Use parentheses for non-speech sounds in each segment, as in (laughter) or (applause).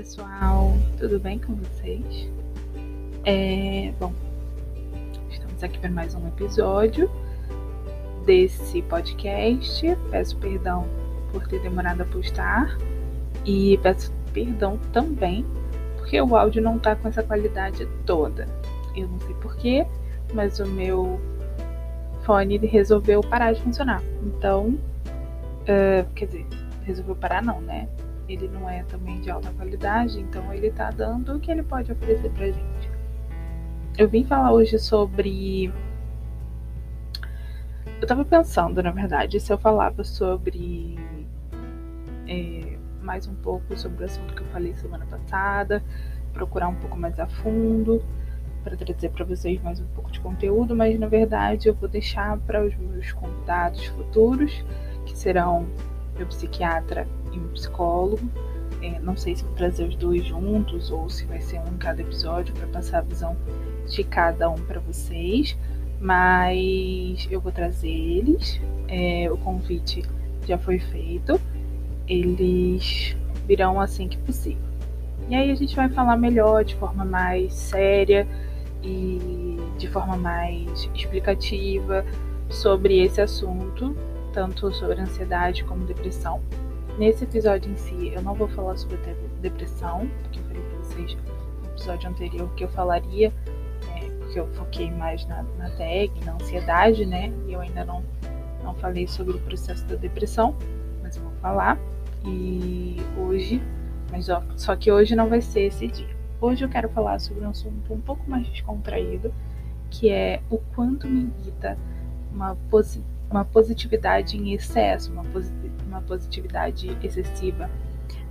pessoal, tudo bem com vocês? É, bom, estamos aqui para mais um episódio desse podcast. Peço perdão por ter demorado a postar e peço perdão também porque o áudio não tá com essa qualidade toda. Eu não sei porquê, mas o meu fone resolveu parar de funcionar. Então, uh, quer dizer, resolveu parar não, né? Ele não é também de alta qualidade, então ele tá dando o que ele pode oferecer pra gente. Eu vim falar hoje sobre. Eu tava pensando, na verdade, se eu falava sobre. É, mais um pouco sobre o assunto que eu falei semana passada, procurar um pouco mais a fundo para trazer para vocês mais um pouco de conteúdo, mas na verdade eu vou deixar para os meus convidados futuros, que serão meu psiquiatra e meu psicólogo. É, não sei se vou trazer os dois juntos ou se vai ser um em cada episódio para passar a visão de cada um para vocês, mas eu vou trazer eles. É, o convite já foi feito, eles virão assim que possível. E aí a gente vai falar melhor, de forma mais séria e de forma mais explicativa sobre esse assunto, tanto sobre ansiedade como depressão. Nesse episódio em si, eu não vou falar sobre depressão, porque eu falei para vocês no episódio anterior que eu falaria, é, porque eu foquei mais na, na tag, na ansiedade, né? E eu ainda não, não falei sobre o processo da depressão, mas eu vou falar. E hoje, mas ó, só que hoje não vai ser esse dia. Hoje eu quero falar sobre um assunto um pouco mais descontraído, que é o quanto me irrita uma, posi uma positividade em excesso, uma, uma positividade excessiva,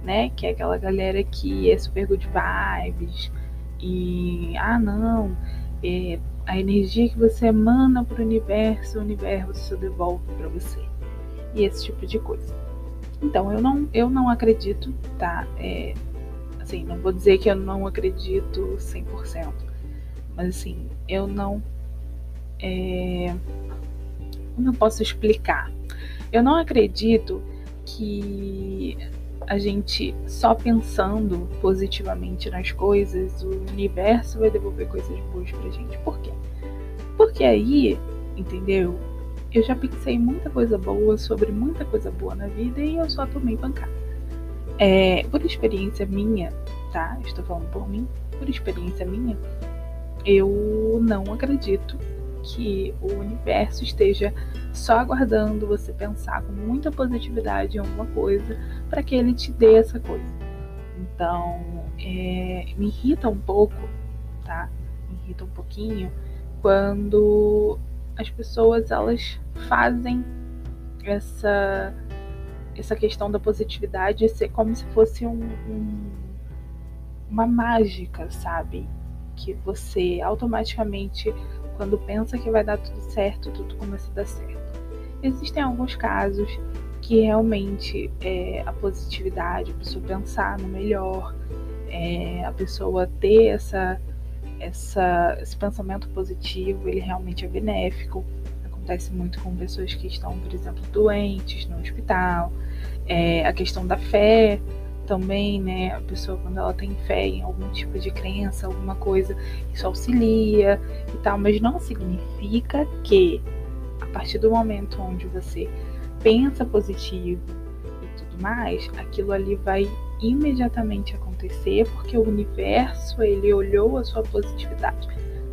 né? Que é aquela galera que é super good vibes e, ah, não, é, a energia que você emana para o universo, o universo devolve para você. E esse tipo de coisa. Então, eu não, eu não acredito, tá? É, assim, não vou dizer que eu não acredito 100%, mas assim, eu não. É, como eu posso explicar? Eu não acredito que a gente só pensando positivamente nas coisas, o universo vai devolver coisas boas pra gente. Por quê? Porque aí, entendeu? Eu já pensei muita coisa boa sobre muita coisa boa na vida e eu só tomei pancada. É, por experiência minha, tá? Estou falando por mim, por experiência minha, eu não acredito que o universo esteja só aguardando você pensar com muita positividade em alguma coisa para que ele te dê essa coisa. Então, é, me irrita um pouco, tá? Me irrita um pouquinho quando as pessoas elas fazem essa essa questão da positividade ser como se fosse um, um, uma mágica, sabe? Que você automaticamente, quando pensa que vai dar tudo certo, tudo começa a dar certo. Existem alguns casos que realmente é, a positividade, a pessoa pensar no melhor, é, a pessoa ter essa essa, esse pensamento positivo ele realmente é benéfico. Acontece muito com pessoas que estão, por exemplo, doentes no hospital. É, a questão da fé também, né? A pessoa, quando ela tem fé em algum tipo de crença, alguma coisa, isso auxilia e tal, mas não significa que a partir do momento onde você pensa positivo e tudo mais, aquilo ali vai imediatamente acontecer porque o universo ele olhou a sua positividade.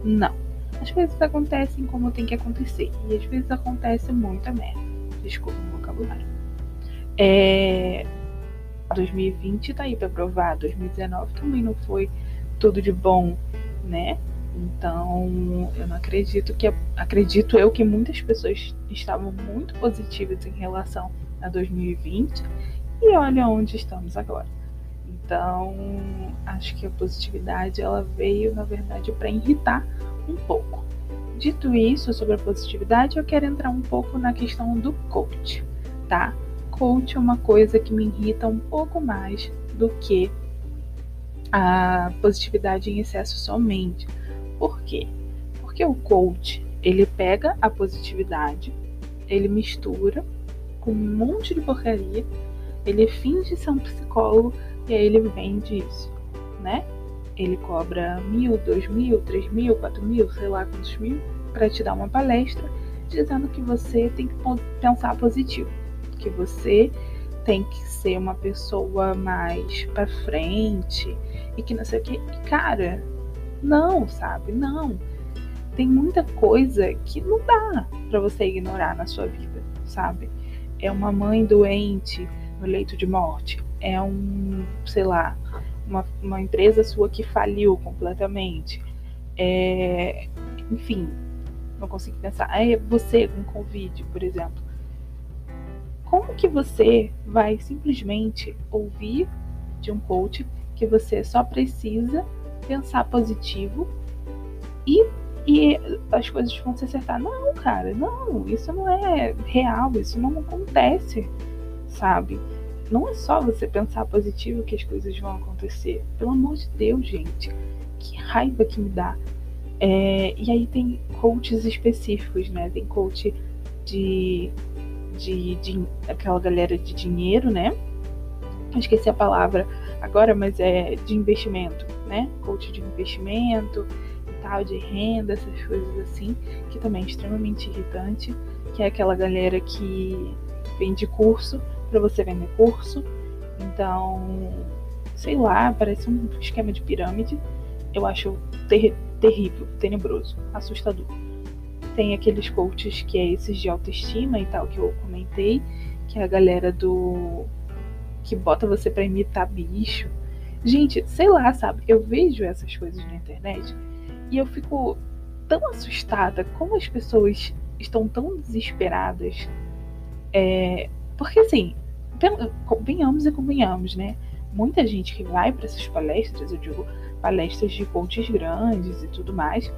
Não. As coisas acontecem como tem que acontecer. E às vezes acontece muita merda. Desculpa o vocabulário. É... 2020 tá aí para provar. 2019 também não foi tudo de bom, né? Então, eu não acredito que acredito eu que muitas pessoas estavam muito positivas em relação a 2020 e olha onde estamos agora. Então, acho que a positividade ela veio, na verdade, para irritar um pouco. Dito isso sobre a positividade, eu quero entrar um pouco na questão do coach, tá? É uma coisa que me irrita um pouco mais do que a positividade em excesso somente. Por quê? Porque o coach, ele pega a positividade, ele mistura com um monte de porcaria ele finge ser um psicólogo e aí ele vende isso, né? Ele cobra mil, dois mil, três mil, quatro mil, sei lá quantos mil, para te dar uma palestra dizendo que você tem que pensar positivo, que você tem que ser uma pessoa mais para frente e que não sei o que. Cara, não, sabe? Não. Tem muita coisa que não dá para você ignorar na sua vida, sabe? É uma mãe doente no leito de morte, é um, sei lá, uma, uma empresa sua que faliu completamente. É, enfim, não consigo pensar. É você com Covid, por exemplo. Como que você vai simplesmente ouvir de um coach que você só precisa pensar positivo e, e as coisas vão se acertar? Não, cara, não, isso não é real, isso não acontece, sabe? Não é só você pensar positivo que as coisas vão acontecer. Pelo amor de Deus, gente. Que raiva que me dá. É, e aí tem coaches específicos, né? Tem coach de, de, de aquela galera de dinheiro, né? esqueci a palavra agora, mas é de investimento, né? Coach de investimento e tal, de renda, essas coisas assim, que também é extremamente irritante, que é aquela galera que vende curso para você vender curso. Então, sei lá, parece um esquema de pirâmide. Eu acho ter terrível, tenebroso, assustador. Tem aqueles coaches que é esses de autoestima e tal que eu comentei, que é a galera do que bota você para imitar bicho. Gente, sei lá, sabe? Eu vejo essas coisas na internet e eu fico tão assustada como as pessoas estão tão desesperadas. É, porque assim, venhamos e convenhamos, né? Muita gente que vai para essas palestras, eu digo, palestras de coaches grandes e tudo mais,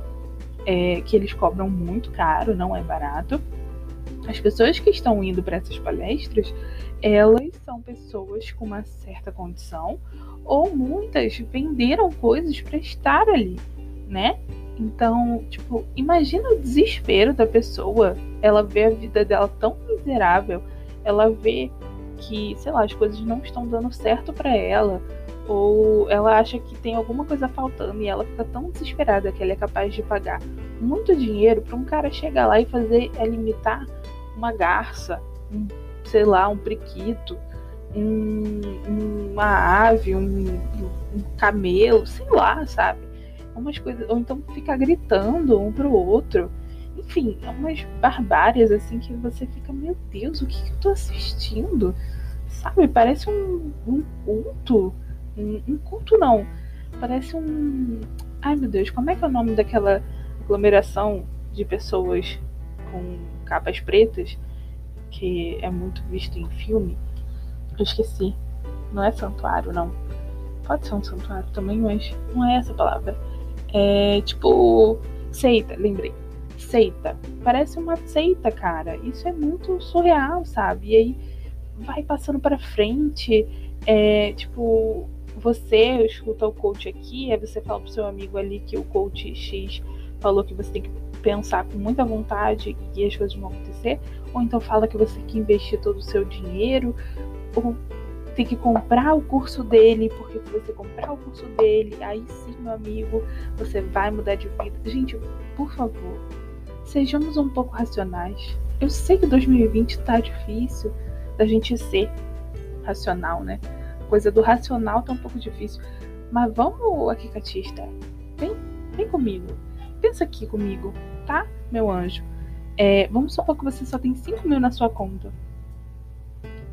é, que eles cobram muito caro, não é barato. As pessoas que estão indo para essas palestras, elas são pessoas com uma certa condição, ou muitas venderam coisas para estar ali, né? Então, tipo, imagina o desespero da pessoa. Ela vê a vida dela tão miserável, ela vê que, sei lá, as coisas não estão dando certo para ela, ou ela acha que tem alguma coisa faltando e ela fica tão desesperada que ela é capaz de pagar muito dinheiro para um cara chegar lá e fazer é limitar uma garça, um, sei lá, um priquito, um, uma ave, um, um camelo, sei lá, sabe? Umas coisas, ou então ficar gritando um pro outro. Enfim, é umas barbárias assim que você fica, meu Deus, o que, que eu tô assistindo? Sabe? Parece um, um culto um, um culto não. Parece um. Ai meu Deus, como é que é o nome daquela aglomeração de pessoas com capas pretas que é muito visto em filme? Eu esqueci. Não é santuário, não. Pode ser um santuário também, mas não é essa palavra. É tipo. Seita, lembrei. Seita. Parece uma seita, cara. Isso é muito surreal, sabe? E aí vai passando para frente. É, tipo, você escuta o coach aqui, aí você fala pro seu amigo ali que o coach X falou que você tem que pensar com muita vontade e as coisas vão acontecer, ou então fala que você tem que investir todo o seu dinheiro, ou tem que comprar o curso dele, porque se você comprar o curso dele, aí sim, meu amigo, você vai mudar de vida. Gente, por favor, sejamos um pouco racionais. Eu sei que 2020 tá difícil da gente ser racional, né? coisa do racional tá um pouco difícil. Mas vamos aqui, Catista. Vem, vem comigo. Pensa aqui comigo, tá, meu anjo? É, vamos supor que você só tem 5 mil na sua conta.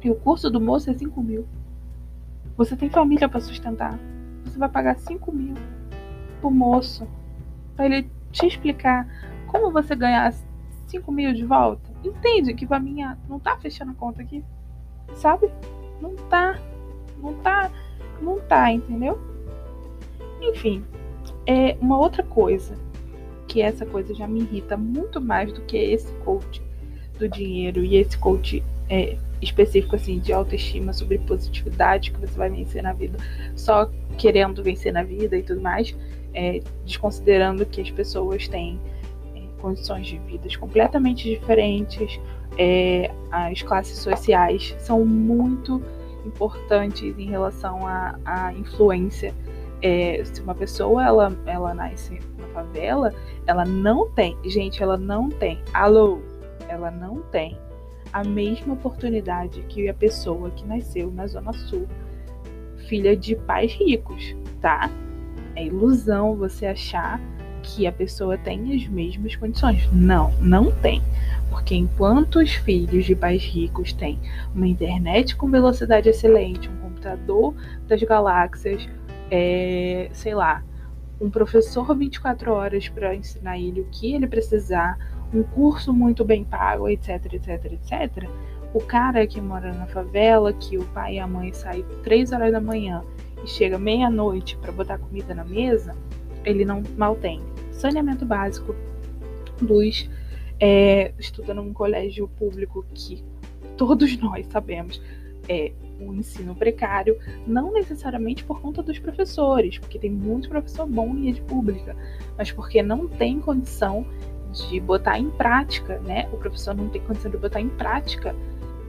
E o curso do moço é 5 mil. Você tem família para sustentar. Você vai pagar 5 mil pro moço. Pra ele te explicar como você ganhar 5 mil de volta. Entende que pra mim não tá fechando a conta aqui? Sabe? Não tá. Não tá, não tá, entendeu? Enfim, é uma outra coisa que essa coisa já me irrita muito mais do que esse coach do dinheiro e esse coach é, específico assim de autoestima sobre positividade que você vai vencer na vida só querendo vencer na vida e tudo mais é, desconsiderando que as pessoas têm condições de vidas completamente diferentes é, as classes sociais são muito importantes em relação à, à influência. É, se uma pessoa ela, ela nasce na favela, ela não tem, gente, ela não tem, alô, ela não tem a mesma oportunidade que a pessoa que nasceu na Zona Sul, filha de pais ricos, tá? É ilusão você achar que a pessoa tem as mesmas condições. Não, não tem. Porque enquanto os filhos de pais ricos têm uma internet com velocidade excelente, um computador das galáxias, é, sei lá, um professor 24 horas para ensinar ele o que ele precisar, um curso muito bem pago, etc, etc, etc. O cara que mora na favela, que o pai e a mãe saem 3 horas da manhã e chega meia-noite para botar comida na mesa, ele não mal tem saneamento básico, luz, é, estuda num colégio público que todos nós sabemos é um ensino precário, não necessariamente por conta dos professores, porque tem muito professor bom em rede pública, mas porque não tem condição de botar em prática, né? O professor não tem condição de botar em prática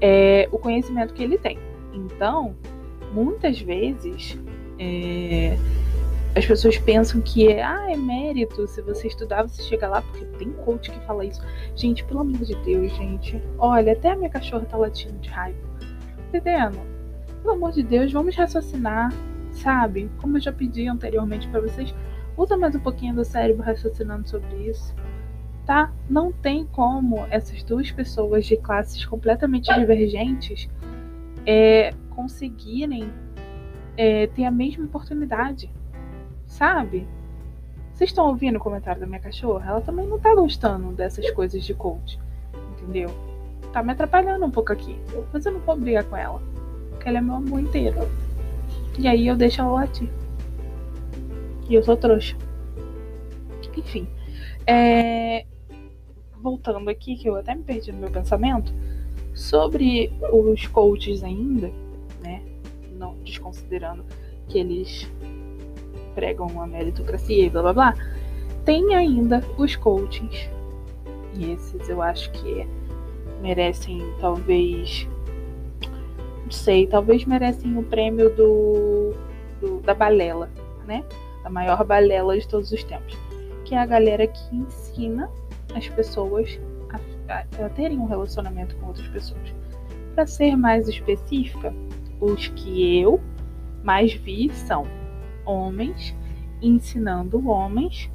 é, o conhecimento que ele tem. Então, muitas vezes, é, as pessoas pensam que é, ah, é mérito, se você estudar, você chega lá, porque tem coach que fala isso. Gente, pelo amor de Deus, gente. Olha, até a minha cachorra tá latindo de raiva. Tá entendendo? Pelo amor de Deus, vamos raciocinar, sabe? Como eu já pedi anteriormente para vocês, usa mais um pouquinho do cérebro raciocinando sobre isso. Tá? Não tem como essas duas pessoas de classes completamente divergentes é, conseguirem é, ter a mesma oportunidade sabe? Vocês estão ouvindo o comentário da minha cachorra? Ela também não tá gostando dessas coisas de coach, entendeu? Tá me atrapalhando um pouco aqui. Mas eu não vou brigar com ela. Porque ela é meu amor inteiro. E aí eu deixo ela latir. E eu sou trouxa. Enfim. É... Voltando aqui, que eu até me perdi no meu pensamento. Sobre os coaches ainda, né? Não desconsiderando que eles pregam a meritocracia e blá blá blá, tem ainda os coachings. E esses eu acho que merecem talvez. Não sei, talvez merecem o prêmio do, do da balela, né? A maior balela de todos os tempos. Que é a galera que ensina as pessoas a, a, a terem um relacionamento com outras pessoas. Para ser mais específica, os que eu mais vi são homens ensinando homens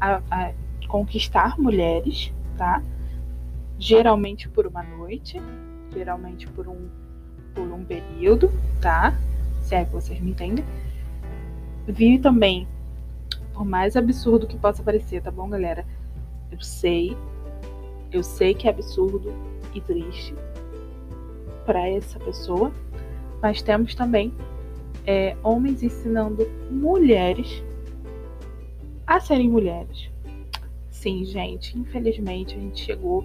a, a conquistar mulheres, tá? Geralmente por uma noite, geralmente por um, por um período, tá? Se é que vocês me entendem. Vi também, por mais absurdo que possa parecer, tá bom, galera? Eu sei, eu sei que é absurdo e triste para essa pessoa, mas temos também é, homens ensinando mulheres a serem mulheres. Sim, gente, infelizmente a gente chegou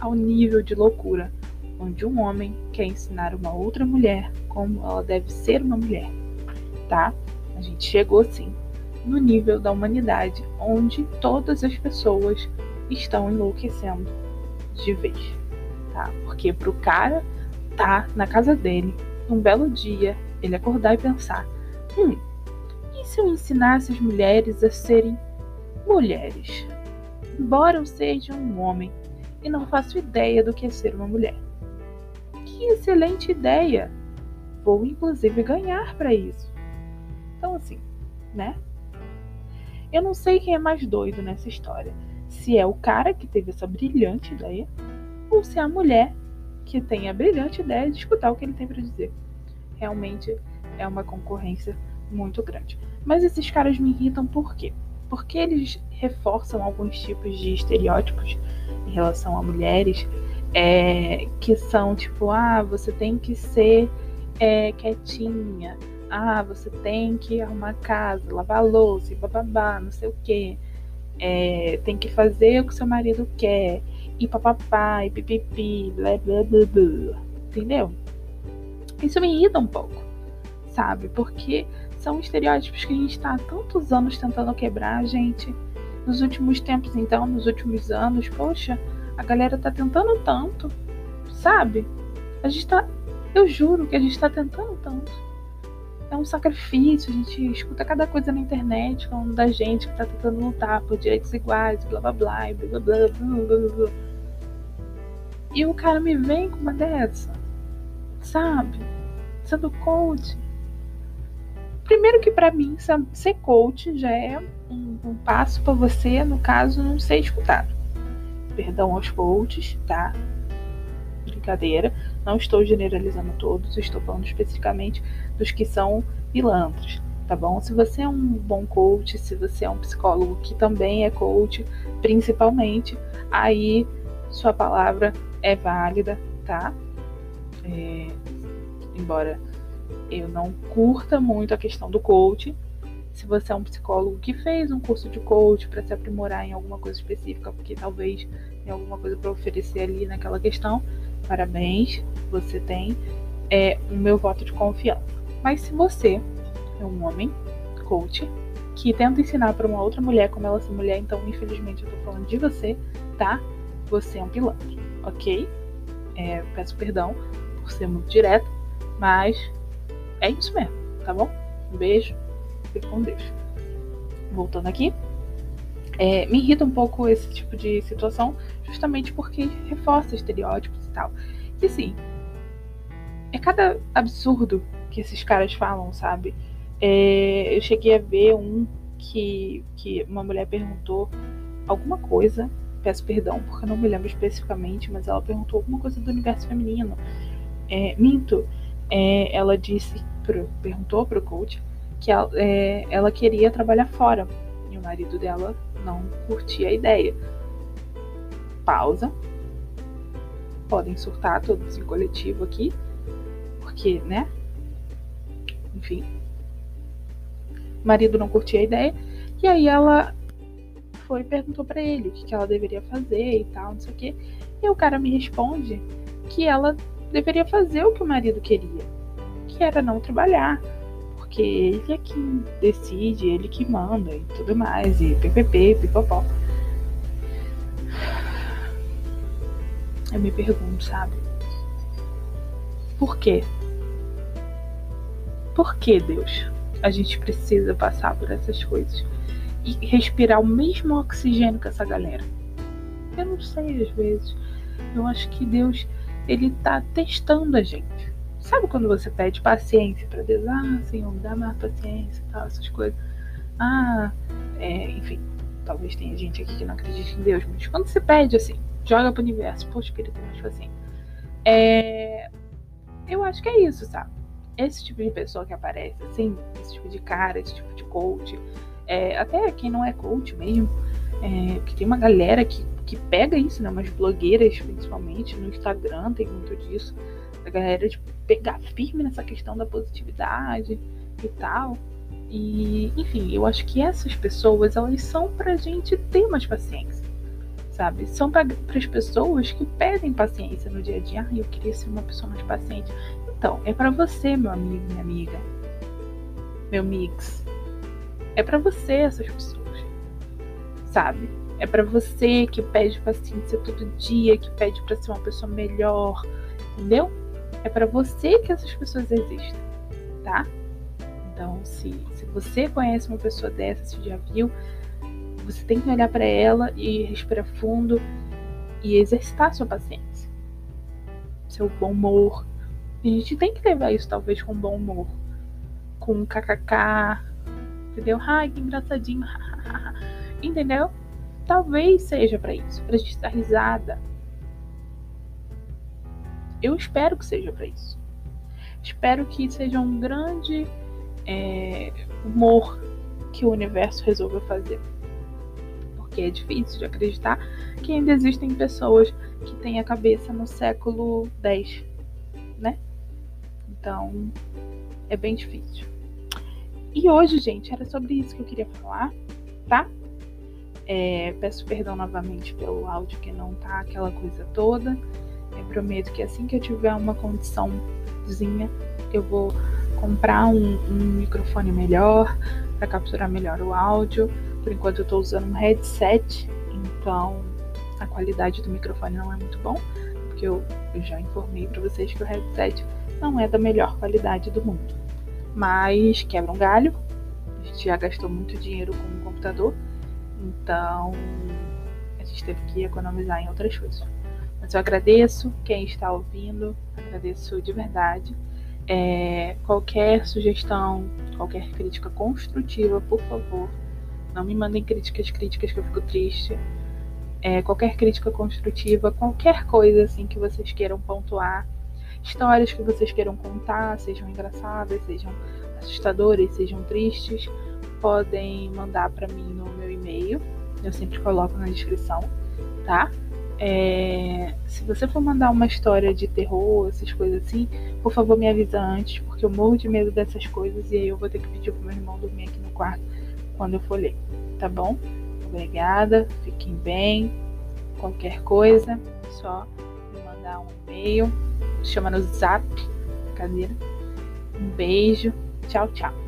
ao nível de loucura onde um homem quer ensinar uma outra mulher como ela deve ser uma mulher, tá? A gente chegou sim no nível da humanidade onde todas as pessoas estão enlouquecendo de vez, tá? Porque pro cara tá na casa dele, um belo dia, ele acordar e pensar: hum, e se eu ensinasse as mulheres a serem mulheres? Embora eu seja um homem e não faço ideia do que é ser uma mulher. Que excelente ideia! Vou inclusive ganhar para isso. Então, assim, né? Eu não sei quem é mais doido nessa história. Se é o cara que teve essa brilhante ideia ou se é a mulher que tem a brilhante ideia de escutar o que ele tem para dizer realmente é uma concorrência muito grande. Mas esses caras me irritam por quê? Porque eles reforçam alguns tipos de estereótipos em relação a mulheres é, que são tipo, ah, você tem que ser é, quietinha, ah, você tem que arrumar casa, lavar louça, bababá, não sei o quê. É, tem que fazer o que seu marido quer, e papapá, e pipipi, blá blá blá blá. Entendeu? Isso me irrita um pouco, sabe? Porque são estereótipos que a gente está há tantos anos tentando quebrar, gente. Nos últimos tempos, então, nos últimos anos, poxa, a galera tá tentando tanto, sabe? A gente tá Eu juro que a gente está tentando tanto. É um sacrifício, a gente escuta cada coisa na internet falando da gente que está tentando lutar por direitos iguais, blá blá blá, blá blá blá blá blá. blá. E o cara me vem com uma dessa, sabe? Sendo coach. Primeiro que para mim ser coach já é um, um passo para você, no caso, não ser escutado. Perdão aos coaches, tá? Brincadeira. Não estou generalizando todos, estou falando especificamente dos que são pilantras, tá bom? Se você é um bom coach, se você é um psicólogo que também é coach, principalmente, aí sua palavra é válida, tá? É, embora eu não curta muito a questão do coach, se você é um psicólogo que fez um curso de coach para se aprimorar em alguma coisa específica, porque talvez tem alguma coisa para oferecer ali naquela questão, parabéns, você tem é, o meu voto de confiança. Mas se você é um homem coach que tenta ensinar para uma outra mulher como ela ser mulher, então infelizmente eu tô falando de você, tá? Você é um pilantra ok? É, peço perdão por ser muito direto, mas é isso mesmo, tá bom? Um beijo, fique com Deus. Voltando aqui, é, me irrita um pouco esse tipo de situação, justamente porque reforça estereótipos e tal. E assim, é cada absurdo que esses caras falam, sabe? É, eu cheguei a ver um que, que uma mulher perguntou alguma coisa peço perdão, porque eu não me lembro especificamente, mas ela perguntou alguma coisa do universo feminino. É, minto, é, ela disse, pro, perguntou pro coach que ela, é, ela queria trabalhar fora e o marido dela não curtia a ideia. Pausa. Podem surtar todos em coletivo aqui, porque, né? Enfim. O marido não curtia a ideia. E aí ela foi e perguntou para ele o que, que ela deveria fazer e tal, não sei o quê. E o cara me responde que ela deveria fazer o que o marido queria, que era não trabalhar, porque ele é quem decide, ele que manda e tudo mais, e ppp, pipopó. Eu me pergunto, sabe? Por quê? Por que, Deus, a gente precisa passar por essas coisas? e respirar o mesmo oxigênio que essa galera. Eu não sei às vezes. Eu acho que Deus ele tá testando a gente. Sabe quando você pede paciência para Deus? Ah, Senhor, me dá mais paciência e tal, essas coisas. Ah, é, enfim, talvez tenha gente aqui que não acredite em Deus, mas quando você pede assim, joga pro universo, queria ter mais paciência. É, eu acho que é isso, sabe? Esse tipo de pessoa que aparece, assim, esse tipo de cara, esse tipo de coach, é, até quem não é coach mesmo, é, que tem uma galera que, que pega isso, né? Umas blogueiras, principalmente, no Instagram tem muito disso. A galera de pegar firme nessa questão da positividade e tal. E, enfim, eu acho que essas pessoas, elas são pra gente ter mais paciência, sabe? São para as pessoas que pedem paciência no dia a dia. Ah, eu queria ser uma pessoa mais paciente. Então, é para você, meu amigo, minha amiga, meu mix, é para você essas pessoas, sabe? É para você que pede paciência todo dia, que pede para ser uma pessoa melhor, entendeu? É para você que essas pessoas existem, tá? Então, se, se você conhece uma pessoa dessa, se já viu, você tem que olhar para ela e respirar fundo e exercitar sua paciência, seu bom humor. a gente tem que levar isso talvez com bom humor, com kkk, entendeu? Ai, que engraçadinho, (laughs) entendeu? Talvez seja para isso, pra gente dar risada. Eu espero que seja para isso. Espero que seja um grande é, humor que o universo resolva fazer. Porque é difícil de acreditar que ainda existem pessoas que têm a cabeça no século X, né? Então, é bem difícil. E hoje, gente, era sobre isso que eu queria falar, tá? É, peço perdão novamente pelo áudio que não tá aquela coisa toda. Eu prometo que assim que eu tiver uma condiçãozinha, eu vou comprar um, um microfone melhor para capturar melhor o áudio. Por enquanto eu estou usando um headset, então a qualidade do microfone não é muito bom, porque eu, eu já informei para vocês que o headset não é da melhor qualidade do mundo. Mas quebra um galho. A gente já gastou muito dinheiro com o computador, então a gente teve que economizar em outras coisas. Mas eu agradeço quem está ouvindo, agradeço de verdade. É, qualquer sugestão, qualquer crítica construtiva, por favor, não me mandem críticas, críticas que eu fico triste. É, qualquer crítica construtiva, qualquer coisa assim que vocês queiram pontuar, histórias que vocês queiram contar, sejam engraçadas, sejam assustadoras, sejam tristes, podem mandar para mim no e-mail. Eu sempre coloco na descrição, tá? É, se você for mandar uma história de terror, essas coisas assim, por favor me avisa antes, porque eu morro de medo dessas coisas e aí eu vou ter que pedir pro meu irmão dormir aqui no quarto quando eu for ler, tá bom? Obrigada, fiquem bem. Qualquer coisa, só me mandar um e-mail, chama no zap, brincadeira. Um beijo, tchau, tchau.